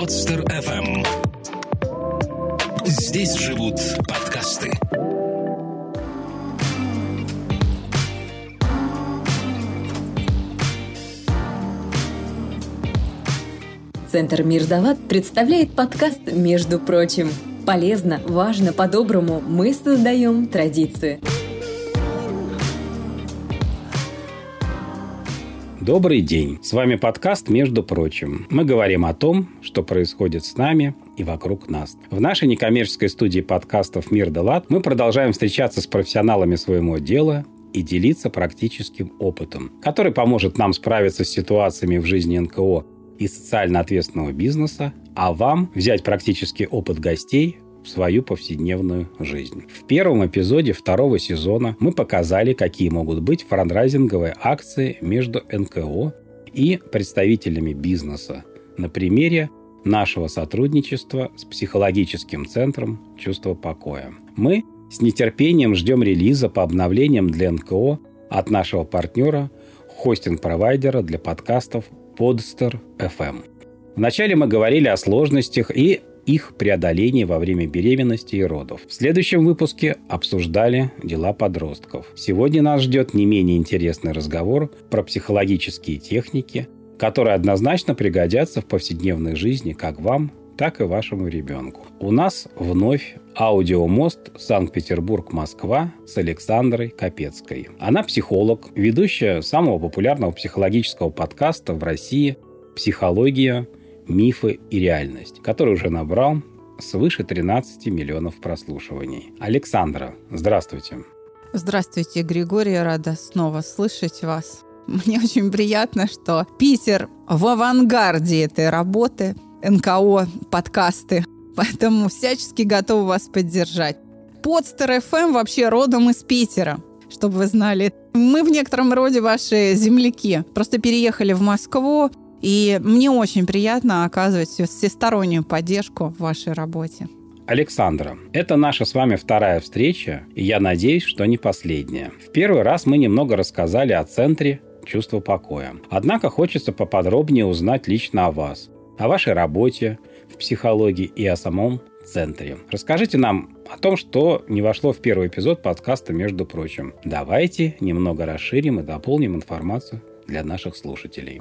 Подстер FM. Здесь живут подкасты. Центр Мир Дават представляет подкаст «Между прочим». Полезно, важно, по-доброму мы создаем традиции. Добрый день! С вами подкаст «Между прочим». Мы говорим о том, что происходит с нами и вокруг нас. В нашей некоммерческой студии подкастов «Мир да лад» мы продолжаем встречаться с профессионалами своего дела и делиться практическим опытом, который поможет нам справиться с ситуациями в жизни НКО и социально ответственного бизнеса, а вам взять практический опыт гостей в свою повседневную жизнь. В первом эпизоде второго сезона мы показали, какие могут быть франдрайзинговые акции между НКО и представителями бизнеса на примере нашего сотрудничества с психологическим центром «Чувство покоя». Мы с нетерпением ждем релиза по обновлениям для НКО от нашего партнера, хостинг-провайдера для подкастов Podster FM. Вначале мы говорили о сложностях и их преодолении во время беременности и родов. В следующем выпуске обсуждали дела подростков. Сегодня нас ждет не менее интересный разговор про психологические техники, которые однозначно пригодятся в повседневной жизни как вам, так и вашему ребенку. У нас вновь аудиомост Санкт-Петербург-Москва с Александрой Капецкой. Она психолог, ведущая самого популярного психологического подкаста в России «Психология. Мифы и реальность», который уже набрал свыше 13 миллионов прослушиваний. Александра, здравствуйте. Здравствуйте, Григорий, рада снова слышать вас. Мне очень приятно, что Питер в авангарде этой работы – НКО подкасты. Поэтому всячески готовы вас поддержать. Подстер FM вообще родом из Питера, чтобы вы знали. Мы в некотором роде ваши земляки. Просто переехали в Москву, и мне очень приятно оказывать всестороннюю поддержку в вашей работе. Александра, это наша с вами вторая встреча, и я надеюсь, что не последняя. В первый раз мы немного рассказали о центре чувства покоя. Однако хочется поподробнее узнать лично о вас о вашей работе в психологии и о самом центре. Расскажите нам о том, что не вошло в первый эпизод подкаста, между прочим. Давайте немного расширим и дополним информацию для наших слушателей.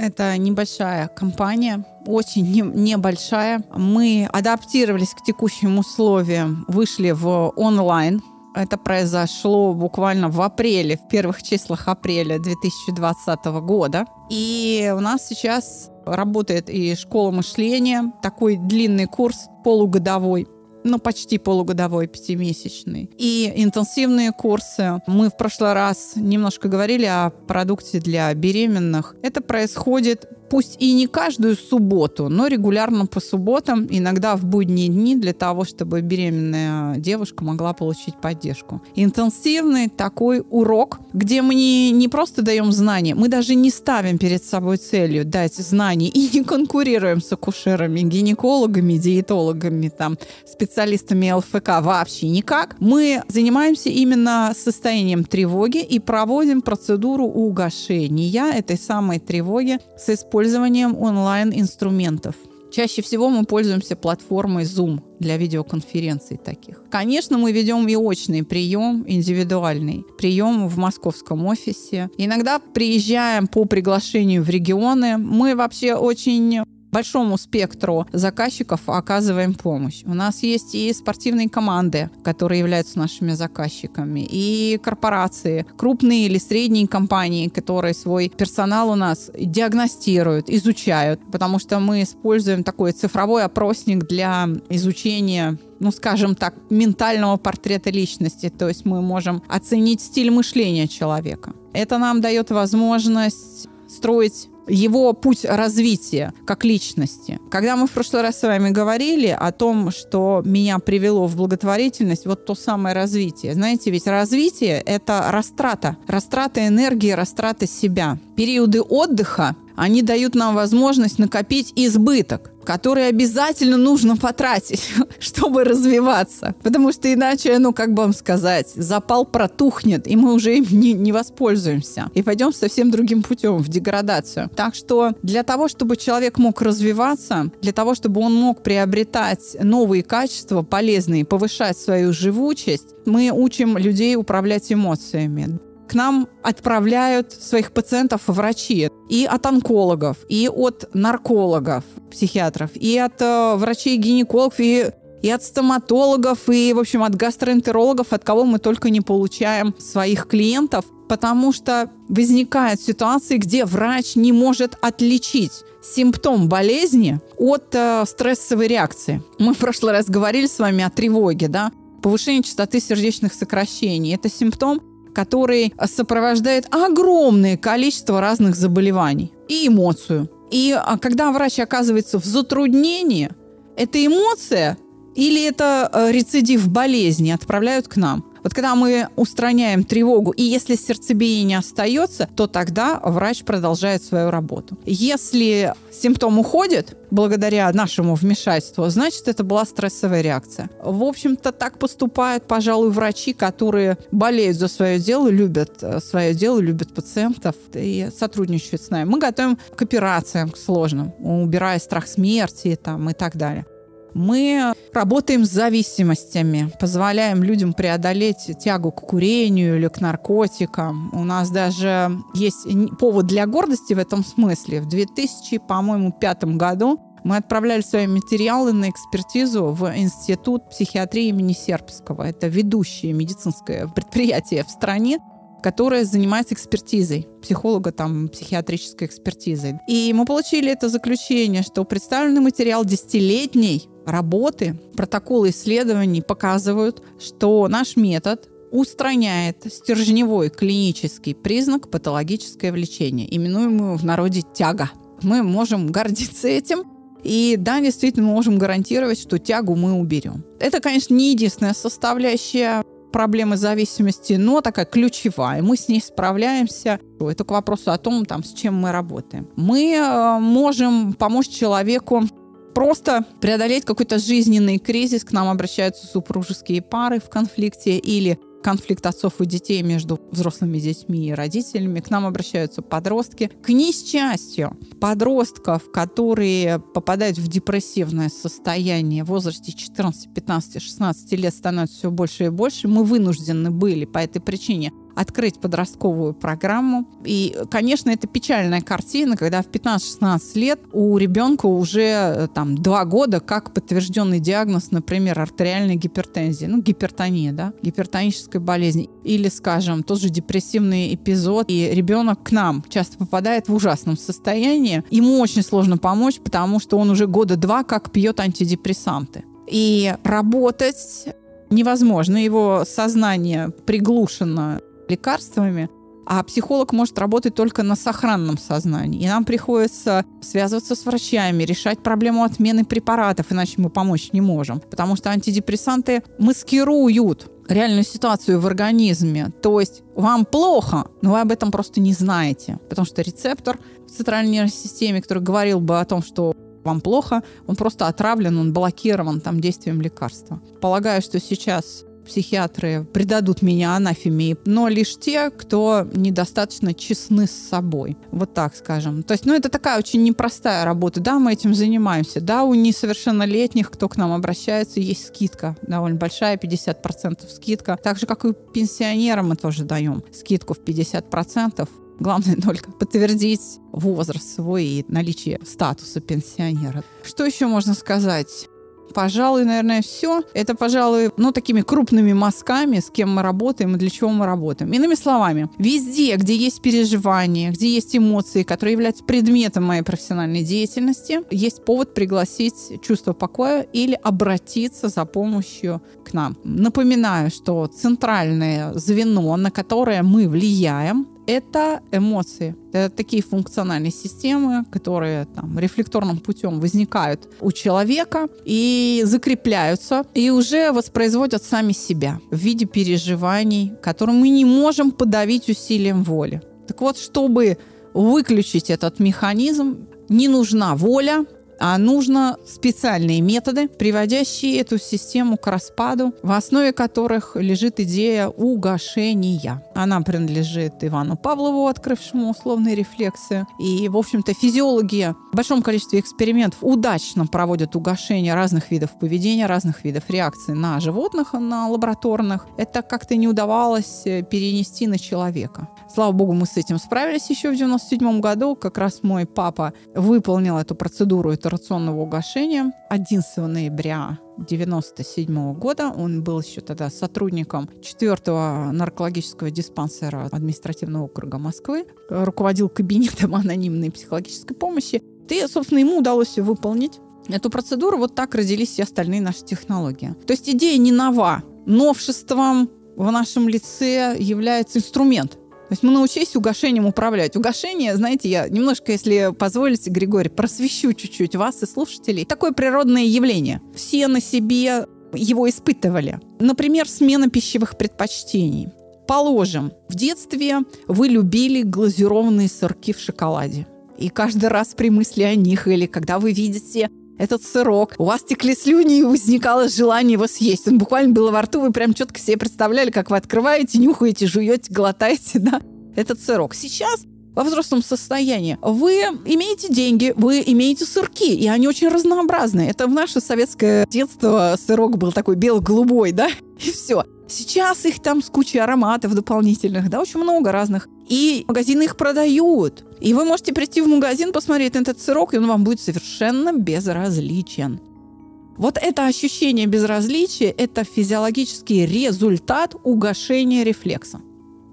Это небольшая компания, очень не, небольшая. Мы адаптировались к текущим условиям, вышли в онлайн. Это произошло буквально в апреле, в первых числах апреля 2020 года. И у нас сейчас работает и школа мышления, такой длинный курс, полугодовой ну, почти полугодовой, пятимесячный. И интенсивные курсы. Мы в прошлый раз немножко говорили о продукте для беременных. Это происходит пусть и не каждую субботу, но регулярно по субботам, иногда в будние дни, для того, чтобы беременная девушка могла получить поддержку. Интенсивный такой урок, где мы не, не просто даем знания, мы даже не ставим перед собой целью дать знания и не конкурируем с акушерами, гинекологами, диетологами, там, специалистами ЛФК вообще никак. Мы занимаемся именно состоянием тревоги и проводим процедуру угошения этой самой тревоги с использованием использованием онлайн-инструментов. Чаще всего мы пользуемся платформой Zoom для видеоконференций таких. Конечно, мы ведем и очный прием, индивидуальный прием в московском офисе. Иногда приезжаем по приглашению в регионы. Мы вообще очень большому спектру заказчиков оказываем помощь. У нас есть и спортивные команды, которые являются нашими заказчиками, и корпорации, крупные или средние компании, которые свой персонал у нас диагностируют, изучают, потому что мы используем такой цифровой опросник для изучения ну, скажем так, ментального портрета личности. То есть мы можем оценить стиль мышления человека. Это нам дает возможность строить его путь развития как личности. Когда мы в прошлый раз с вами говорили о том, что меня привело в благотворительность, вот то самое развитие. Знаете, ведь развитие — это растрата. Растрата энергии, растрата себя. Периоды отдыха они дают нам возможность накопить избыток. Которые обязательно нужно потратить, чтобы развиваться. Потому что иначе, ну, как бы вам сказать, запал протухнет, и мы уже им не, не воспользуемся. И пойдем совсем другим путем, в деградацию. Так что для того, чтобы человек мог развиваться, для того, чтобы он мог приобретать новые качества, полезные, повышать свою живучесть, мы учим людей управлять эмоциями к нам отправляют своих пациентов врачи и от онкологов, и от наркологов, психиатров, и от э, врачей-гинекологов, и и от стоматологов, и, в общем, от гастроэнтерологов, от кого мы только не получаем своих клиентов, потому что возникают ситуации, где врач не может отличить симптом болезни от э, стрессовой реакции. Мы в прошлый раз говорили с вами о тревоге, да? Повышение частоты сердечных сокращений. Это симптом, который сопровождает огромное количество разных заболеваний и эмоцию. И а, когда врач оказывается в затруднении, эта эмоция или это э, рецидив болезни отправляют к нам. Вот когда мы устраняем тревогу, и если сердцебиение остается, то тогда врач продолжает свою работу. Если симптом уходит благодаря нашему вмешательству, значит, это была стрессовая реакция. В общем-то, так поступают, пожалуй, врачи, которые болеют за свое дело, любят э, свое дело, любят пациентов и сотрудничают с нами. Мы готовим к операциям, к сложным, убирая страх смерти там, и так далее. Мы работаем с зависимостями, позволяем людям преодолеть тягу к курению или к наркотикам. У нас даже есть повод для гордости в этом смысле. В 2000, по-моему, пятом году мы отправляли свои материалы на экспертизу в Институт психиатрии имени Сербского. Это ведущее медицинское предприятие в стране, которая занимается экспертизой, психолога там, психиатрической экспертизой. И мы получили это заключение, что представленный материал десятилетний работы, протоколы исследований показывают, что наш метод устраняет стержневой клинический признак патологическое влечение, именуемую в народе тяга. Мы можем гордиться этим, и да, действительно, мы можем гарантировать, что тягу мы уберем. Это, конечно, не единственная составляющая проблемы зависимости, но такая ключевая. Мы с ней справляемся. Это к вопросу о том, там, с чем мы работаем. Мы э, можем помочь человеку просто преодолеть какой-то жизненный кризис. К нам обращаются супружеские пары в конфликте или конфликт отцов и детей между взрослыми детьми и родителями. К нам обращаются подростки. К несчастью, подростков, которые попадают в депрессивное состояние в возрасте 14, 15, 16 лет становится все больше и больше. Мы вынуждены были по этой причине открыть подростковую программу. И, конечно, это печальная картина, когда в 15-16 лет у ребенка уже э, там два года как подтвержденный диагноз, например, артериальной гипертензии, ну, гипертония, да, гипертонической болезни. Или, скажем, тот же депрессивный эпизод, и ребенок к нам часто попадает в ужасном состоянии. Ему очень сложно помочь, потому что он уже года два как пьет антидепрессанты. И работать невозможно. Его сознание приглушено лекарствами, а психолог может работать только на сохранном сознании. И нам приходится связываться с врачами, решать проблему отмены препаратов, иначе мы помочь не можем. Потому что антидепрессанты маскируют реальную ситуацию в организме. То есть вам плохо, но вы об этом просто не знаете. Потому что рецептор в центральной нервной системе, который говорил бы о том, что вам плохо, он просто отравлен, он блокирован там действием лекарства. Полагаю, что сейчас психиатры предадут меня анафеме, но лишь те, кто недостаточно честны с собой. Вот так скажем. То есть, ну, это такая очень непростая работа. Да, мы этим занимаемся. Да, у несовершеннолетних, кто к нам обращается, есть скидка довольно большая, 50% скидка. Так же, как и пенсионерам мы тоже даем скидку в 50%. Главное только подтвердить возраст свой и наличие статуса пенсионера. Что еще можно сказать? Пожалуй, наверное, все. Это, пожалуй, ну, такими крупными мазками, с кем мы работаем и для чего мы работаем. Иными словами, везде, где есть переживания, где есть эмоции, которые являются предметом моей профессиональной деятельности, есть повод пригласить чувство покоя или обратиться за помощью к нам. Напоминаю, что центральное звено, на которое мы влияем, это эмоции. Это такие функциональные системы, которые там, рефлекторным путем возникают у человека и закрепляются, и уже воспроизводят сами себя в виде переживаний, которые мы не можем подавить усилием воли. Так вот, чтобы выключить этот механизм, не нужна воля, а нужно специальные методы, приводящие эту систему к распаду, в основе которых лежит идея угошения. Она принадлежит Ивану Павлову, открывшему условные рефлексы. И, в общем-то, физиологи в большом количестве экспериментов удачно проводят угошение разных видов поведения, разных видов реакций на животных, на лабораторных. Это как-то не удавалось э, перенести на человека. Слава богу, мы с этим справились еще в 97 году. Как раз мой папа выполнил эту процедуру итерационного угошения 11 ноября 1997 года. Он был еще тогда сотрудником 4-го наркологического диспансера административного округа Москвы, руководил кабинетом анонимной психологической помощи. И, собственно, ему удалось все выполнить. Эту процедуру вот так родились все остальные наши технологии. То есть идея не нова. Новшеством в нашем лице является инструмент, то есть мы научились угошением управлять. Угошение, знаете, я немножко, если позволите, Григорий, просвещу чуть-чуть вас и слушателей. Такое природное явление. Все на себе его испытывали. Например, смена пищевых предпочтений. Положим, в детстве вы любили глазированные сырки в шоколаде. И каждый раз при мысли о них или когда вы видите этот сырок. У вас текли слюни и возникало желание его съесть. Он буквально был во рту, вы прям четко себе представляли, как вы открываете, нюхаете, жуете, глотаете, да, этот сырок. Сейчас во взрослом состоянии. Вы имеете деньги, вы имеете сырки, и они очень разнообразные. Это в наше советское детство сырок был такой бело-голубой, да, и все. Сейчас их там с кучей ароматов дополнительных, да, очень много разных. И магазины их продают. И вы можете прийти в магазин, посмотреть на этот сырок, и он вам будет совершенно безразличен. Вот это ощущение безразличия – это физиологический результат угошения рефлекса.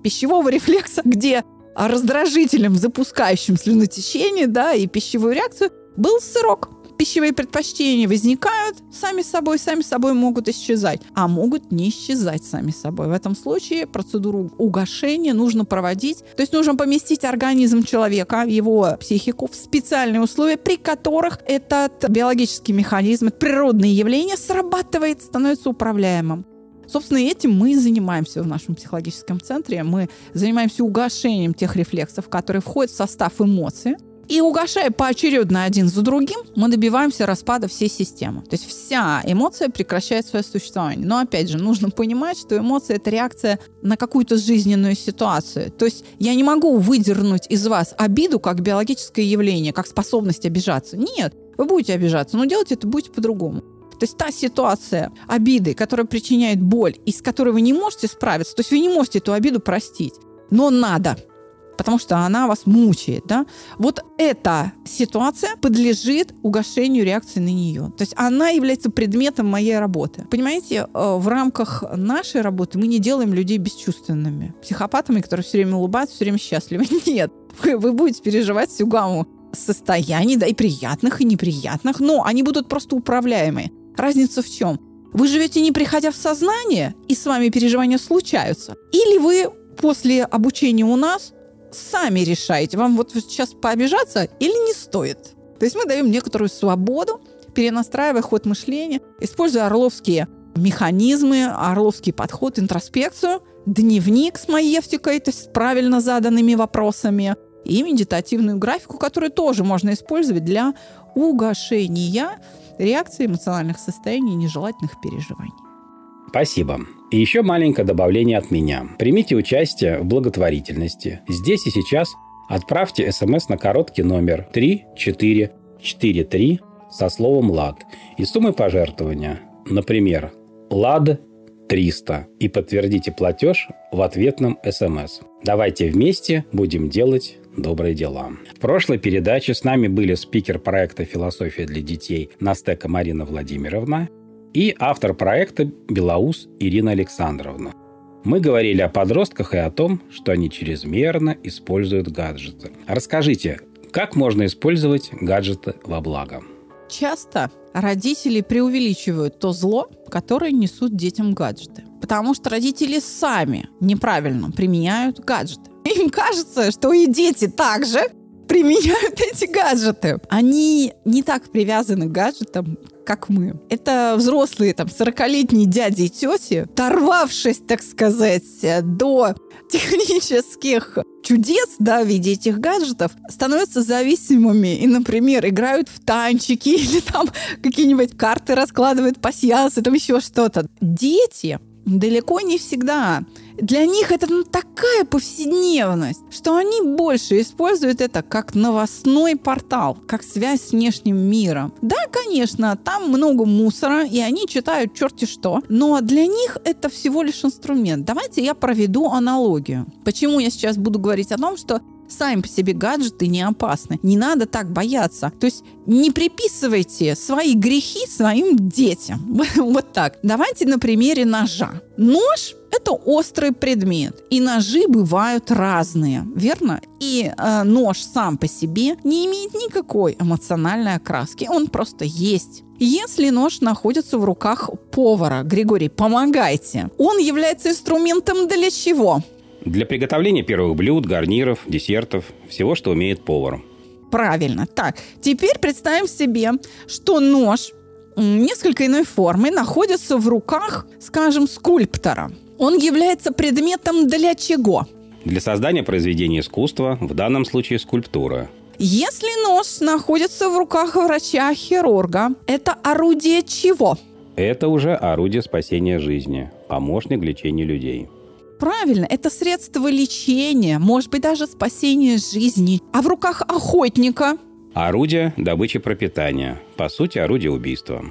Пищевого рефлекса, где раздражителем, запускающим слюнотечение да, и пищевую реакцию, был сырок пищевые предпочтения возникают сами собой, сами собой могут исчезать, а могут не исчезать сами собой. В этом случае процедуру угошения нужно проводить, то есть нужно поместить организм человека, его психику в специальные условия, при которых этот биологический механизм, это природное явление срабатывает, становится управляемым. Собственно, этим мы и занимаемся в нашем психологическом центре. Мы занимаемся угошением тех рефлексов, которые входят в состав эмоций, и угошая поочередно один за другим, мы добиваемся распада всей системы. То есть вся эмоция прекращает свое существование. Но опять же, нужно понимать, что эмоция – это реакция на какую-то жизненную ситуацию. То есть я не могу выдернуть из вас обиду как биологическое явление, как способность обижаться. Нет, вы будете обижаться, но делать это будете по-другому. То есть та ситуация обиды, которая причиняет боль, и с которой вы не можете справиться, то есть вы не можете эту обиду простить, но надо – потому что она вас мучает, да, вот эта ситуация подлежит угошению реакции на нее. То есть она является предметом моей работы. Понимаете, э, в рамках нашей работы мы не делаем людей бесчувственными, психопатами, которые все время улыбаются, все время счастливы. Нет, вы, вы будете переживать всю гамму состояний, да, и приятных, и неприятных, но они будут просто управляемые. Разница в чем? Вы живете не приходя в сознание, и с вами переживания случаются. Или вы после обучения у нас сами решаете, вам вот сейчас пообижаться или не стоит. То есть мы даем некоторую свободу, перенастраивая ход мышления, используя орловские механизмы, орловский подход, интроспекцию, дневник с маевтикой, то есть с правильно заданными вопросами, и медитативную графику, которую тоже можно использовать для угошения реакции эмоциональных состояний нежелательных переживаний. Спасибо. И еще маленькое добавление от меня. Примите участие в благотворительности. Здесь и сейчас отправьте смс на короткий номер 3443 со словом «ЛАД» и суммой пожертвования, например, «ЛАД 300» и подтвердите платеж в ответном смс. Давайте вместе будем делать добрые дела. В прошлой передаче с нами были спикер проекта «Философия для детей» Настека Марина Владимировна и автор проекта «Белоус» Ирина Александровна. Мы говорили о подростках и о том, что они чрезмерно используют гаджеты. Расскажите, как можно использовать гаджеты во благо? Часто родители преувеличивают то зло, которое несут детям гаджеты. Потому что родители сами неправильно применяют гаджеты. Им кажется, что и дети также применяют эти гаджеты. Они не так привязаны к гаджетам, как мы. Это взрослые, там, 40-летние дяди и тети, торвавшись, так сказать, до технических чудес, да, в виде этих гаджетов, становятся зависимыми и, например, играют в танчики или там какие-нибудь карты раскладывают пасьянсы, там еще что-то. Дети далеко не всегда для них это ну, такая повседневность, что они больше используют это как новостной портал, как связь с внешним миром. Да, конечно, там много мусора, и они читают черти что, но для них это всего лишь инструмент. Давайте я проведу аналогию. Почему я сейчас буду говорить о том, что сами по себе гаджеты не опасны. Не надо так бояться. То есть не приписывайте свои грехи своим детям. вот так. Давайте на примере ножа. Нож это острый предмет, и ножи бывают разные, верно? И э, нож сам по себе не имеет никакой эмоциональной окраски, он просто есть. Если нож находится в руках повара, Григорий, помогайте. Он является инструментом для чего? Для приготовления первых блюд, гарниров, десертов, всего, что умеет повар. Правильно. Так, теперь представим себе, что нож несколько иной формы находится в руках, скажем, скульптора. Он является предметом для чего? Для создания произведения искусства, в данном случае скульптура. Если нож находится в руках врача-хирурга, это орудие чего? Это уже орудие спасения жизни, помощник лечения людей. Правильно, это средство лечения, может быть, даже спасения жизни. А в руках охотника? Орудие добычи пропитания. По сути, орудие убийства.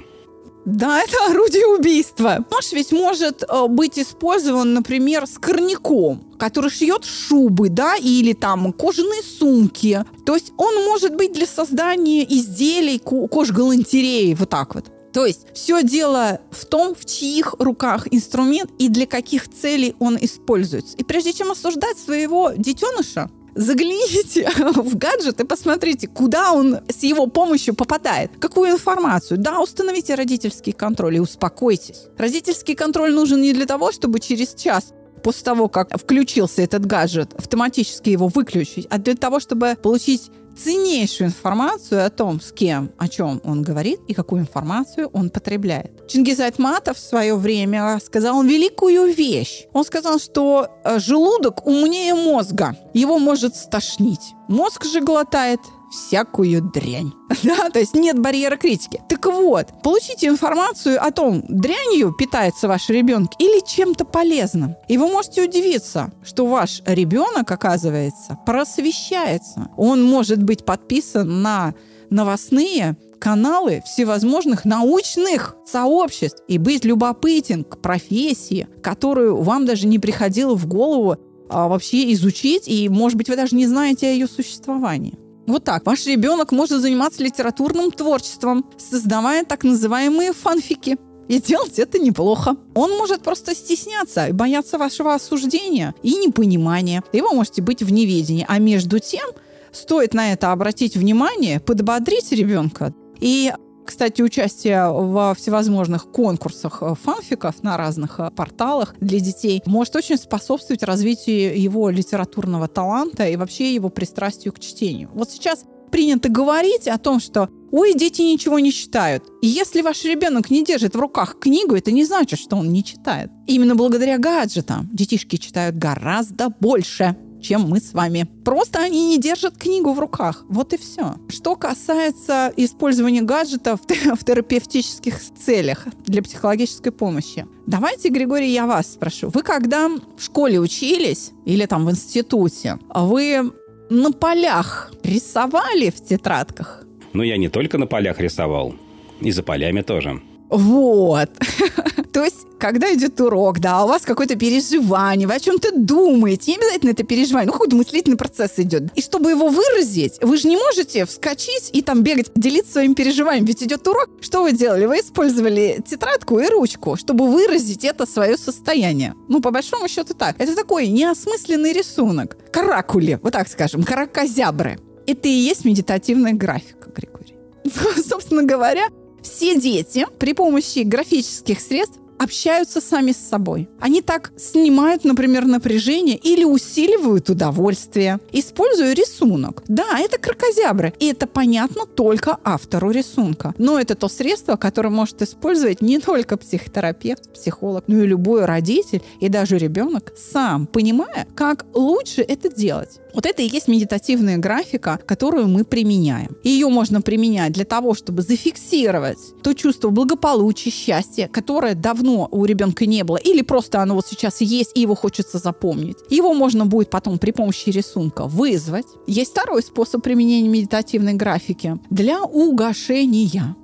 Да, это орудие убийства. Нож ведь может э, быть использован, например, с корняком, который шьет шубы, да, или там кожаные сумки. То есть он может быть для создания изделий кож-галантереи, вот так вот. То есть все дело в том, в чьих руках инструмент и для каких целей он используется. И прежде чем осуждать своего детеныша, загляните в гаджет и посмотрите, куда он с его помощью попадает, какую информацию. Да, установите родительский контроль и успокойтесь. Родительский контроль нужен не для того, чтобы через час после того, как включился этот гаджет, автоматически его выключить, а для того, чтобы получить ценнейшую информацию о том, с кем, о чем он говорит и какую информацию он потребляет. Чингиз Айтматов в свое время сказал великую вещь. Он сказал, что э, желудок умнее мозга. Его может стошнить. Мозг же глотает всякую дрянь. Да, то есть нет барьера критики. Так вот, получите информацию о том, дрянью питается ваш ребенок или чем-то полезным. И вы можете удивиться, что ваш ребенок, оказывается, просвещается. Он может быть подписан на новостные каналы всевозможных научных сообществ и быть любопытен к профессии, которую вам даже не приходило в голову а, вообще изучить, и, может быть, вы даже не знаете о ее существовании. Вот так. Ваш ребенок может заниматься литературным творчеством, создавая так называемые фанфики. И делать это неплохо. Он может просто стесняться и бояться вашего осуждения и непонимания. И вы можете быть в неведении. А между тем, стоит на это обратить внимание, подбодрить ребенка и кстати, участие во всевозможных конкурсах э, фанфиков на разных э, порталах для детей может очень способствовать развитию его литературного таланта и вообще его пристрастию к чтению. Вот сейчас принято говорить о том, что ой, дети ничего не читают. И если ваш ребенок не держит в руках книгу, это не значит, что он не читает. Именно благодаря гаджетам детишки читают гораздо больше чем мы с вами. Просто они не держат книгу в руках. Вот и все. Что касается использования гаджетов в терапевтических целях для психологической помощи. Давайте, Григорий, я вас спрошу. Вы когда в школе учились или там в институте, вы на полях рисовали в тетрадках? Ну, я не только на полях рисовал, и за полями тоже. Вот. То есть, когда идет урок, да, у вас какое-то переживание, вы о чем-то думаете, не обязательно это переживание, ну, какой-то мыслительный процесс идет. И чтобы его выразить, вы же не можете вскочить и там бегать, делиться своим переживанием, ведь идет урок. Что вы делали? Вы использовали тетрадку и ручку, чтобы выразить это свое состояние. Ну, по большому счету так. Это такой неосмысленный рисунок. Каракули, вот так скажем, каракозябры. Это и есть медитативная графика, Григорий. Собственно говоря, все дети при помощи графических средств общаются сами с собой. Они так снимают, например, напряжение или усиливают удовольствие, используя рисунок. Да, это крокозябры, и это понятно только автору рисунка. Но это то средство, которое может использовать не только психотерапевт, психолог, но и любой родитель и даже ребенок сам, понимая, как лучше это делать. Вот это и есть медитативная графика, которую мы применяем. Ее можно применять для того, чтобы зафиксировать то чувство благополучия, счастья, которое давно у ребенка не было, или просто оно вот сейчас есть, и его хочется запомнить. Его можно будет потом при помощи рисунка вызвать. Есть второй способ применения медитативной графики для угошения.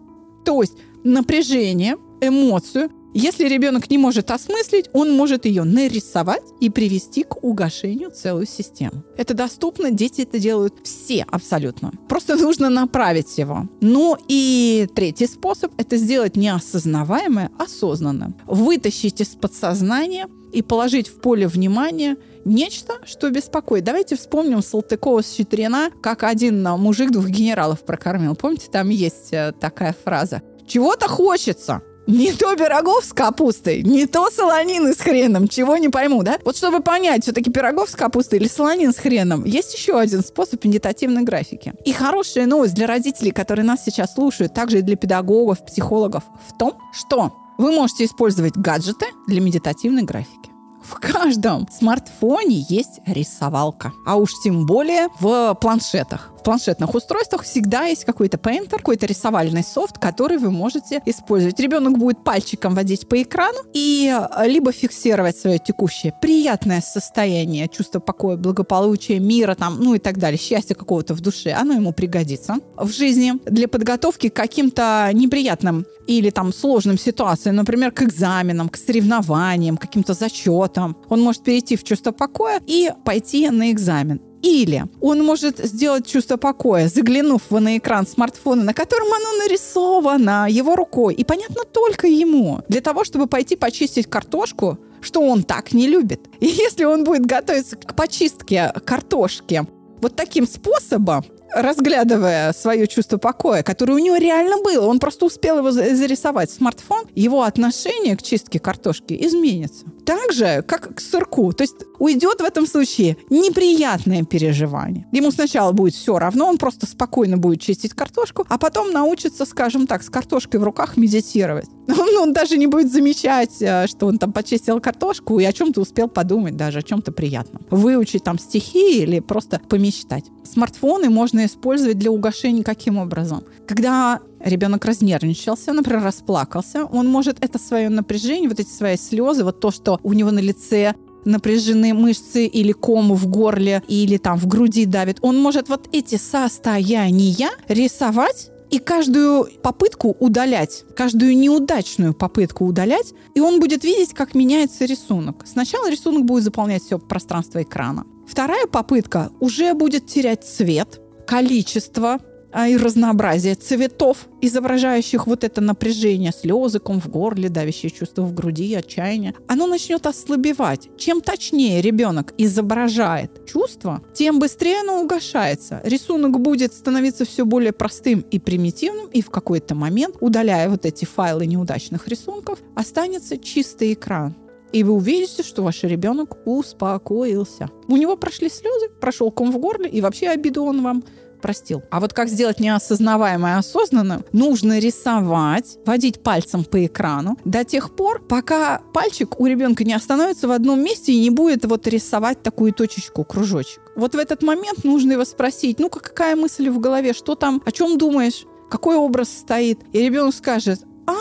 То есть напряжение, эмоцию если ребенок не может осмыслить, он может ее нарисовать и привести к угошению целую систему. Это доступно, дети это делают все абсолютно. Просто нужно направить его. Ну и третий способ – это сделать неосознаваемое осознанным. Вытащить из подсознания и положить в поле внимания нечто, что беспокоит. Давайте вспомним Салтыкова с Щедрина, как один мужик двух генералов прокормил. Помните, там есть э, такая фраза. Чего-то хочется, не то пирогов с капустой, не то солонины с хреном, чего не пойму, да? Вот чтобы понять, все-таки пирогов с капустой или солонин с хреном, есть еще один способ медитативной графики. И хорошая новость для родителей, которые нас сейчас слушают, также и для педагогов, психологов, в том, что вы можете использовать гаджеты для медитативной графики. В каждом смартфоне есть рисовалка, а уж тем более в планшетах в планшетных устройствах всегда есть какой-то пейнтер, какой-то рисовальный софт, который вы можете использовать. Ребенок будет пальчиком водить по экрану и э, либо фиксировать свое текущее приятное состояние, чувство покоя, благополучия, мира, там, ну и так далее, счастья какого-то в душе, оно ему пригодится в жизни для подготовки к каким-то неприятным или там сложным ситуациям, например, к экзаменам, к соревнованиям, каким-то зачетам. Он может перейти в чувство покоя и пойти на экзамен. Или он может сделать чувство покоя, заглянув на экран смартфона, на котором оно нарисовано его рукой, и понятно только ему, для того, чтобы пойти почистить картошку, что он так не любит. И если он будет готовиться к почистке картошки вот таким способом, разглядывая свое чувство покоя, которое у него реально было, он просто успел его зарисовать в смартфон, его отношение к чистке картошки изменится. Так же, как к сырку. То есть уйдет в этом случае неприятное переживание. Ему сначала будет все равно, он просто спокойно будет чистить картошку, а потом научится, скажем так, с картошкой в руках медитировать. Он, он даже не будет замечать, э, что он там почистил картошку и о чем-то успел подумать, даже о чем-то приятном. Выучить там стихи или просто помечтать. Смартфоны можно использовать для угошения каким образом? Когда ребенок разнервничался, например, расплакался, он может это свое напряжение, вот эти свои слезы, вот то, что у него на лице напряжены мышцы или кому в горле, или там в груди давит, он может вот эти состояния рисовать и каждую попытку удалять, каждую неудачную попытку удалять, и он будет видеть, как меняется рисунок. Сначала рисунок будет заполнять все пространство экрана. Вторая попытка уже будет терять цвет, количество, и разнообразие цветов, изображающих вот это напряжение, слезы, ком в горле, давящее чувство в груди, отчаяние, оно начнет ослабевать. Чем точнее ребенок изображает чувство, тем быстрее оно угошается. Рисунок будет становиться все более простым и примитивным, и в какой-то момент, удаляя вот эти файлы неудачных рисунков, останется чистый экран. И вы увидите, что ваш ребенок успокоился. У него прошли слезы, прошел ком в горле, и вообще обиду он вам простил. А вот как сделать неосознаваемое осознанным? Нужно рисовать, водить пальцем по экрану до тех пор, пока пальчик у ребенка не остановится в одном месте и не будет вот рисовать такую точечку, кружочек. Вот в этот момент нужно его спросить, ну-ка, какая мысль в голове, что там, о чем думаешь? какой образ стоит. И ребенок скажет, а,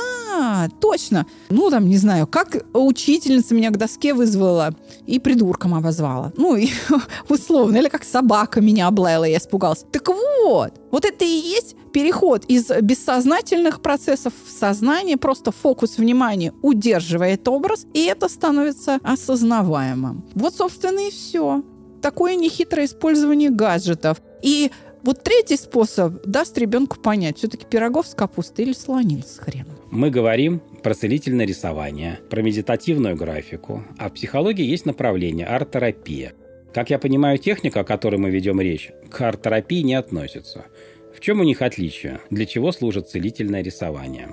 точно. Ну, там, не знаю, как учительница меня к доске вызвала и придурком обозвала. Ну, и, условно. Или как собака меня облаяла, я испугался. Так вот, вот это и есть переход из бессознательных процессов в сознание, просто фокус внимания удерживает образ, и это становится осознаваемым. Вот, собственно, и все. Такое нехитрое использование гаджетов. И вот третий способ даст ребенку понять, все-таки пирогов с капустой или слонин с хреном. Мы говорим про целительное рисование, про медитативную графику, а в психологии есть направление – арт-терапия. Как я понимаю, техника, о которой мы ведем речь, к арт-терапии не относится. В чем у них отличие? Для чего служит целительное рисование?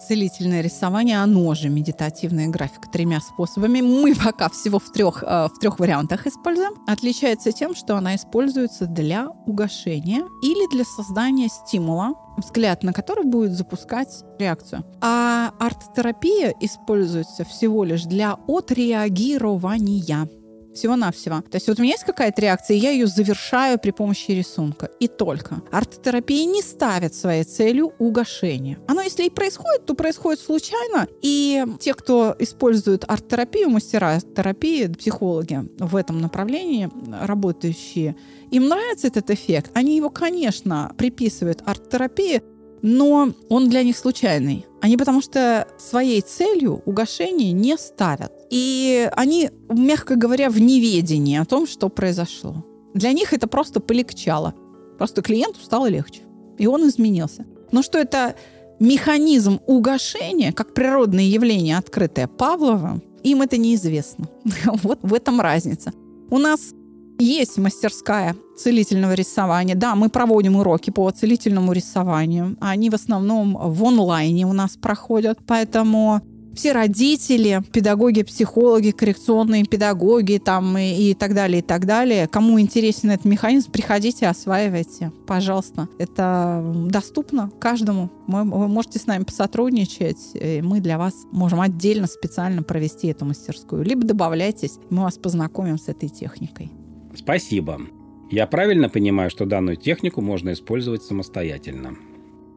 Целительное рисование, оно же медитативная графика тремя способами. Мы пока всего в трех, э, в трех вариантах используем. Отличается тем, что она используется для угошения или для создания стимула, взгляд на который будет запускать реакцию. А арт-терапия используется всего лишь для отреагирования. Всего-навсего. То есть вот у меня есть какая-то реакция, и я ее завершаю при помощи рисунка. И только. Арт-терапия не ставит своей целью угошение. Оно, если и происходит, то происходит случайно. И те, кто использует арт-терапию, мастера терапии, психологи в этом направлении, работающие, им нравится этот эффект. Они его, конечно, приписывают арт-терапии, но он для них случайный. Они потому что своей целью угошение не ставят. И они, мягко говоря, в неведении о том, что произошло. Для них это просто полегчало. Просто клиенту стало легче. И он изменился. Но что это механизм угошения, как природное явление, открытое Павловым, им это неизвестно. Вот в этом разница. У нас есть мастерская целительного рисования. Да, мы проводим уроки по целительному рисованию. Они в основном в онлайне у нас проходят. Поэтому все родители, педагоги, психологи, коррекционные педагоги там и, и так далее, и так далее. Кому интересен этот механизм, приходите, осваивайте, пожалуйста. Это доступно каждому. Вы, вы можете с нами посотрудничать, и мы для вас можем отдельно специально провести эту мастерскую. Либо добавляйтесь, мы вас познакомим с этой техникой. Спасибо. Я правильно понимаю, что данную технику можно использовать самостоятельно?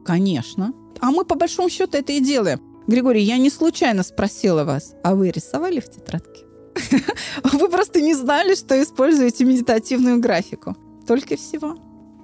Конечно. А мы по большому счету это и делаем. Григорий, я не случайно спросила вас, а вы рисовали в тетрадке? Вы просто не знали, что используете медитативную графику. Только всего.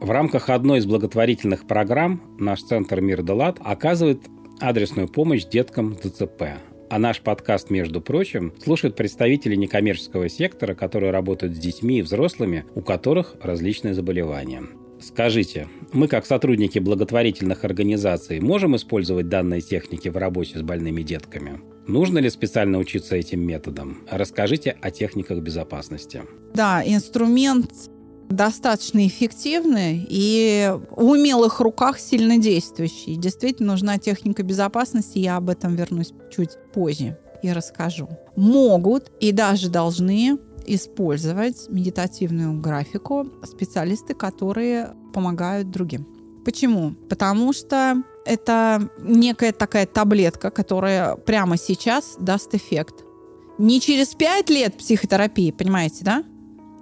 В рамках одной из благотворительных программ наш центр «Мир Далат» оказывает адресную помощь деткам ДЦП. А наш подкаст, между прочим, слушают представители некоммерческого сектора, которые работают с детьми и взрослыми, у которых различные заболевания. Скажите, мы как сотрудники благотворительных организаций можем использовать данные техники в работе с больными детками? Нужно ли специально учиться этим методам? Расскажите о техниках безопасности. Да, инструмент достаточно эффективны и в умелых руках сильно действующие. Действительно нужна техника безопасности, я об этом вернусь чуть позже и расскажу. Могут и даже должны использовать медитативную графику специалисты, которые помогают другим. Почему? Потому что это некая такая таблетка, которая прямо сейчас даст эффект. Не через пять лет психотерапии, понимаете, да?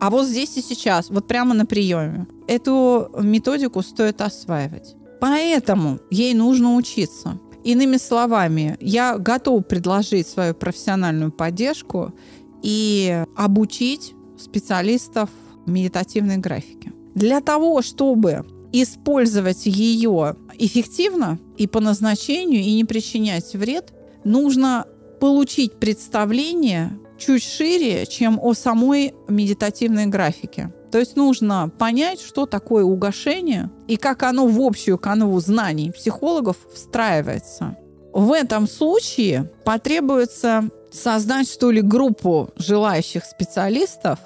А вот здесь и сейчас, вот прямо на приеме. Эту методику стоит осваивать. Поэтому ей нужно учиться. Иными словами, я готов предложить свою профессиональную поддержку и обучить специалистов медитативной графике. Для того, чтобы использовать ее эффективно и по назначению, и не причинять вред, нужно получить представление чуть шире, чем о самой медитативной графике. То есть нужно понять, что такое угошение и как оно в общую канву знаний психологов встраивается. В этом случае потребуется создать, что ли, группу желающих специалистов,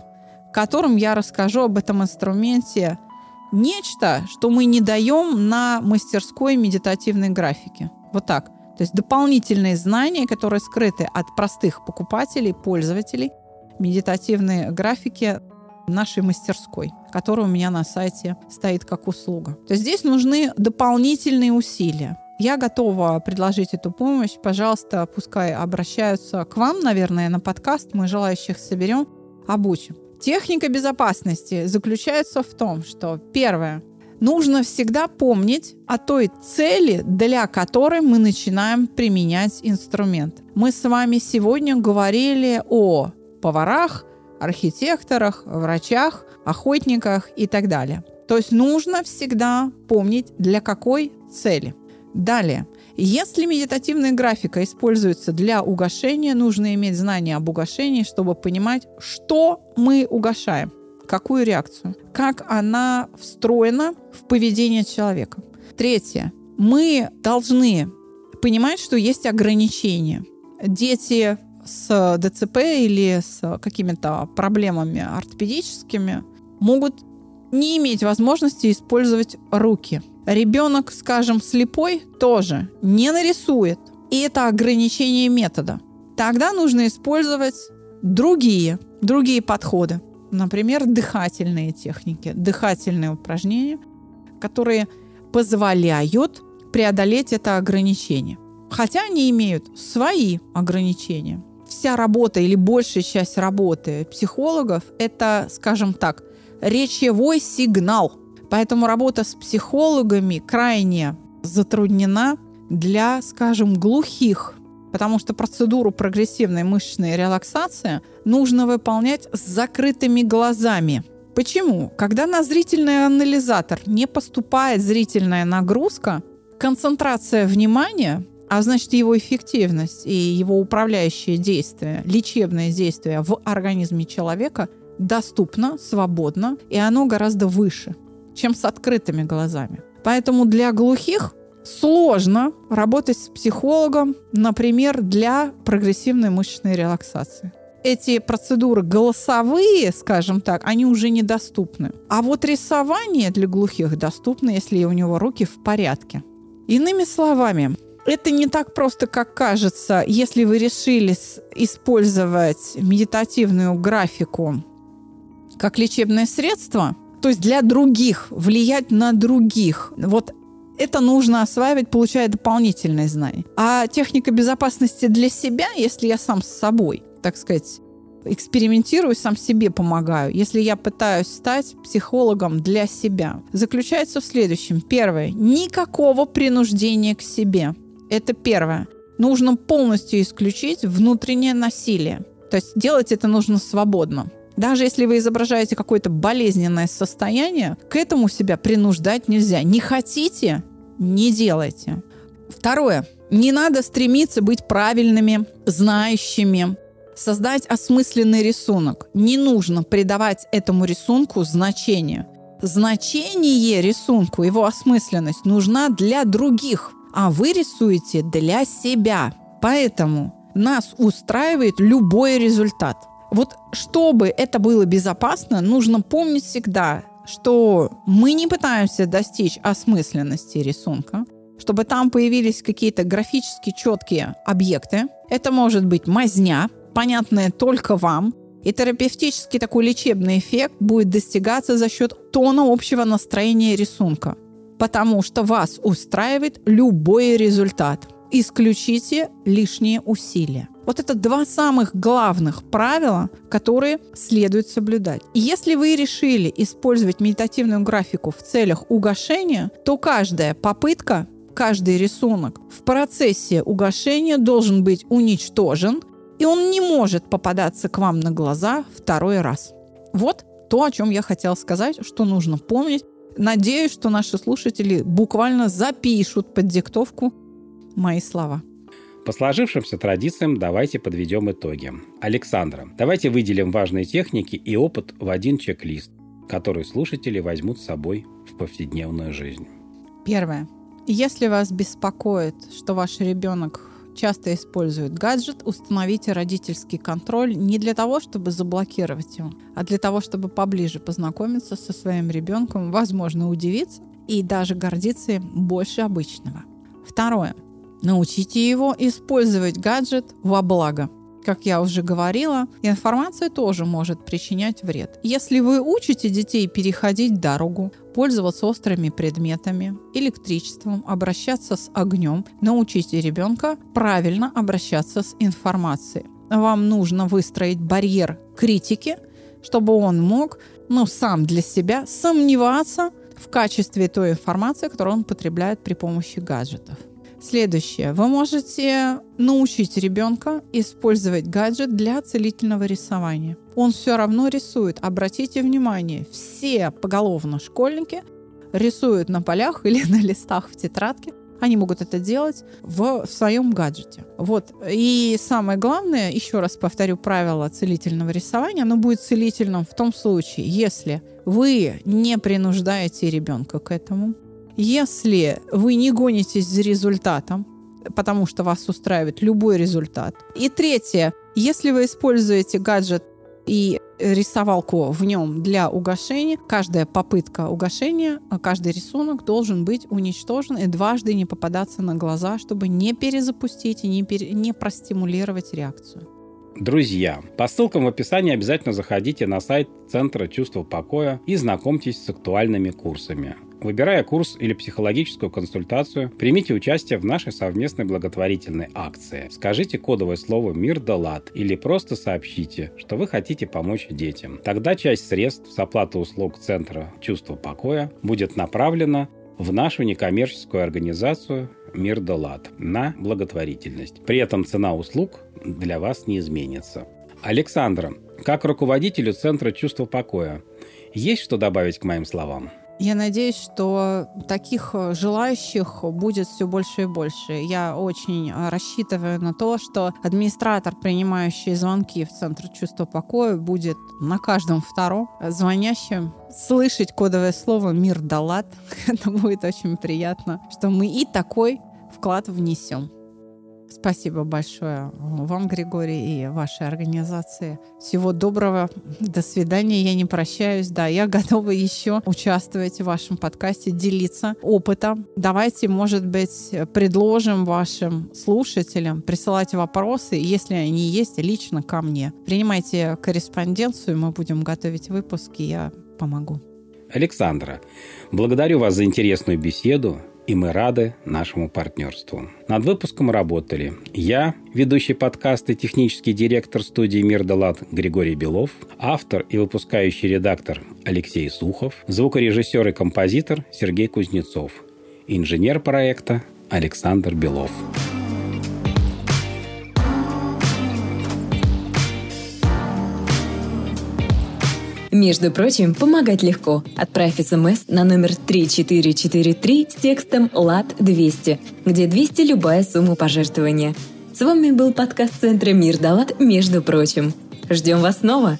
которым я расскажу об этом инструменте нечто, что мы не даем на мастерской медитативной графике. Вот так. То есть дополнительные знания, которые скрыты от простых покупателей, пользователей медитативной графики нашей мастерской, которая у меня на сайте стоит как услуга. То есть здесь нужны дополнительные усилия. Я готова предложить эту помощь. Пожалуйста, пускай обращаются к вам, наверное, на подкаст. Мы желающих соберем, обучим. Техника безопасности заключается в том, что первое, нужно всегда помнить о той цели, для которой мы начинаем применять инструмент. Мы с вами сегодня говорили о поварах, архитекторах, врачах, охотниках и так далее. То есть нужно всегда помнить, для какой цели. Далее. Если медитативная графика используется для угошения, нужно иметь знание об угошении, чтобы понимать, что мы угошаем какую реакцию, как она встроена в поведение человека. Третье. Мы должны понимать, что есть ограничения. Дети с ДЦП или с какими-то проблемами ортопедическими могут не иметь возможности использовать руки. Ребенок, скажем, слепой тоже не нарисует. И это ограничение метода. Тогда нужно использовать другие, другие подходы. Например, дыхательные техники, дыхательные упражнения, которые позволяют преодолеть это ограничение. Хотя они имеют свои ограничения. Вся работа или большая часть работы психологов – это, скажем так, речевой сигнал. Поэтому работа с психологами крайне затруднена для, скажем, глухих потому что процедуру прогрессивной мышечной релаксации нужно выполнять с закрытыми глазами. Почему? Когда на зрительный анализатор не поступает зрительная нагрузка, концентрация внимания, а значит его эффективность и его управляющее действие, лечебное действие в организме человека доступно, свободно, и оно гораздо выше, чем с открытыми глазами. Поэтому для глухих сложно работать с психологом, например, для прогрессивной мышечной релаксации. Эти процедуры голосовые, скажем так, они уже недоступны. А вот рисование для глухих доступно, если у него руки в порядке. Иными словами, это не так просто, как кажется, если вы решили использовать медитативную графику как лечебное средство, то есть для других, влиять на других. Вот это нужно осваивать, получая дополнительные знания. А техника безопасности для себя, если я сам с собой, так сказать, экспериментирую, сам себе помогаю, если я пытаюсь стать психологом для себя, заключается в следующем. Первое. Никакого принуждения к себе. Это первое. Нужно полностью исключить внутреннее насилие. То есть делать это нужно свободно. Даже если вы изображаете какое-то болезненное состояние, к этому себя принуждать нельзя. Не хотите – не делайте. Второе. Не надо стремиться быть правильными, знающими, создать осмысленный рисунок. Не нужно придавать этому рисунку значение. Значение рисунку, его осмысленность нужна для других, а вы рисуете для себя. Поэтому нас устраивает любой результат – вот чтобы это было безопасно, нужно помнить всегда, что мы не пытаемся достичь осмысленности рисунка, чтобы там появились какие-то графически четкие объекты. Это может быть мазня, понятная только вам, и терапевтический такой лечебный эффект будет достигаться за счет тона общего настроения рисунка, потому что вас устраивает любой результат. Исключите лишние усилия. Вот это два самых главных правила, которые следует соблюдать. И если вы решили использовать медитативную графику в целях угошения, то каждая попытка, каждый рисунок в процессе угошения должен быть уничтожен, и он не может попадаться к вам на глаза второй раз. Вот то, о чем я хотела сказать, что нужно помнить. Надеюсь, что наши слушатели буквально запишут под диктовку мои слова. По сложившимся традициям давайте подведем итоги. Александра, давайте выделим важные техники и опыт в один чек-лист, который слушатели возьмут с собой в повседневную жизнь. Первое. Если вас беспокоит, что ваш ребенок часто использует гаджет, установите родительский контроль не для того, чтобы заблокировать его, а для того, чтобы поближе познакомиться со своим ребенком, возможно, удивиться и даже гордиться им больше обычного. Второе. Научите его использовать гаджет во благо. Как я уже говорила, информация тоже может причинять вред. Если вы учите детей переходить дорогу, пользоваться острыми предметами, электричеством, обращаться с огнем, научите ребенка правильно обращаться с информацией. Вам нужно выстроить барьер критики, чтобы он мог, ну, сам для себя сомневаться в качестве той информации, которую он потребляет при помощи гаджетов. Следующее. Вы можете научить ребенка использовать гаджет для целительного рисования. Он все равно рисует. Обратите внимание, все поголовно школьники рисуют на полях или на листах в тетрадке. Они могут это делать в, своем гаджете. Вот. И самое главное, еще раз повторю правило целительного рисования, оно будет целительным в том случае, если вы не принуждаете ребенка к этому, если вы не гонитесь за результатом, потому что вас устраивает любой результат. И третье, если вы используете гаджет и рисовалку в нем для угошения. Каждая попытка угошения, каждый рисунок должен быть уничтожен и дважды не попадаться на глаза, чтобы не перезапустить и не, пере... не простимулировать реакцию. Друзья, по ссылкам в описании обязательно заходите на сайт Центра чувства покоя и знакомьтесь с актуальными курсами. Выбирая курс или психологическую консультацию, примите участие в нашей совместной благотворительной акции. Скажите кодовое слово «Мир да лад» или просто сообщите, что вы хотите помочь детям. Тогда часть средств с оплаты услуг Центра чувства покоя будет направлена в нашу некоммерческую организацию «Мир да лад» на благотворительность. При этом цена услуг для вас не изменится. Александра, как руководителю Центра чувства покоя, есть что добавить к моим словам? Я надеюсь, что таких э, желающих будет все больше и больше. Я очень э, рассчитываю на то, что администратор, принимающий звонки в Центр чувства покоя, будет на каждом втором звонящем слышать кодовое слово «Мир Далат». Это будет очень приятно, что мы и такой вклад внесем. Спасибо большое вам, Григорий, и вашей организации. Всего доброго. До свидания. Я не прощаюсь. Да, я готова еще участвовать в вашем подкасте, делиться опытом. Давайте, может быть, предложим вашим слушателям присылать вопросы, если они есть, лично ко мне. Принимайте корреспонденцию, мы будем готовить выпуски, я помогу. Александра, благодарю вас за интересную беседу и мы рады нашему партнерству. Над выпуском работали я, ведущий подкаста и технический директор студии «Мир Далат» Григорий Белов, автор и выпускающий редактор Алексей Сухов, звукорежиссер и композитор Сергей Кузнецов, инженер проекта Александр Белов. Между прочим, помогать легко. Отправь смс на номер 3443 с текстом «ЛАД-200», где 200 – любая сумма пожертвования. С вами был подкаст Центра «Мир да Между прочим». Ждем вас снова!